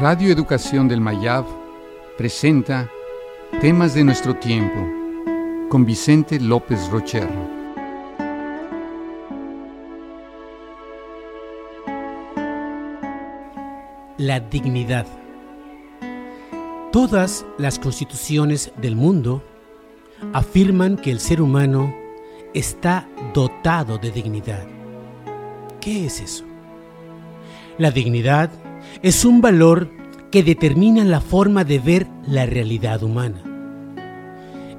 Radio Educación del Mayab presenta Temas de nuestro tiempo con Vicente López Rocher. La dignidad. Todas las constituciones del mundo afirman que el ser humano está dotado de dignidad. ¿Qué es eso? La dignidad es un valor que determina la forma de ver la realidad humana.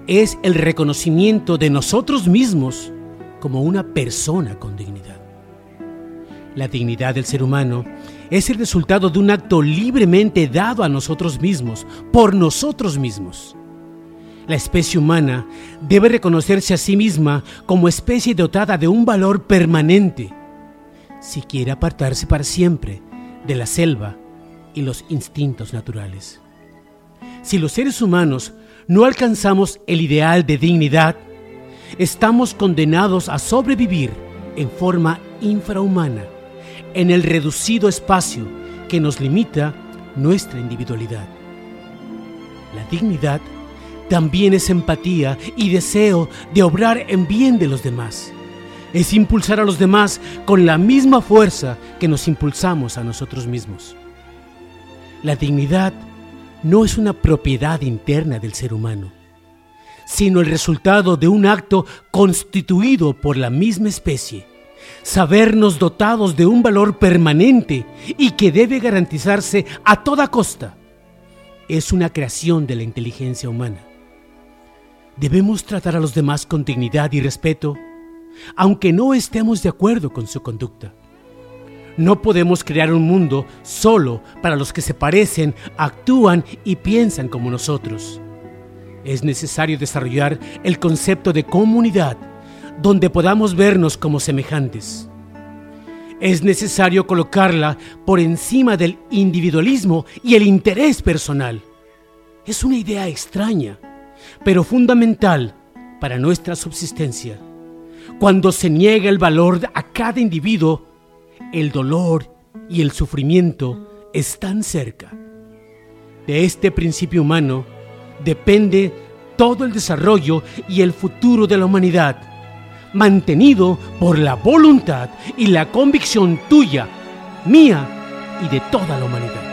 Es el reconocimiento de nosotros mismos como una persona con dignidad. La dignidad del ser humano es el resultado de un acto libremente dado a nosotros mismos, por nosotros mismos. La especie humana debe reconocerse a sí misma como especie dotada de un valor permanente, si quiere apartarse para siempre de la selva y los instintos naturales. Si los seres humanos no alcanzamos el ideal de dignidad, estamos condenados a sobrevivir en forma infrahumana, en el reducido espacio que nos limita nuestra individualidad. La dignidad también es empatía y deseo de obrar en bien de los demás. Es impulsar a los demás con la misma fuerza que nos impulsamos a nosotros mismos. La dignidad no es una propiedad interna del ser humano, sino el resultado de un acto constituido por la misma especie. Sabernos dotados de un valor permanente y que debe garantizarse a toda costa. Es una creación de la inteligencia humana. Debemos tratar a los demás con dignidad y respeto, aunque no estemos de acuerdo con su conducta. No podemos crear un mundo solo para los que se parecen, actúan y piensan como nosotros. Es necesario desarrollar el concepto de comunidad, donde podamos vernos como semejantes. Es necesario colocarla por encima del individualismo y el interés personal. Es una idea extraña, pero fundamental para nuestra subsistencia. Cuando se niega el valor a cada individuo, el dolor y el sufrimiento están cerca. De este principio humano depende todo el desarrollo y el futuro de la humanidad, mantenido por la voluntad y la convicción tuya, mía y de toda la humanidad.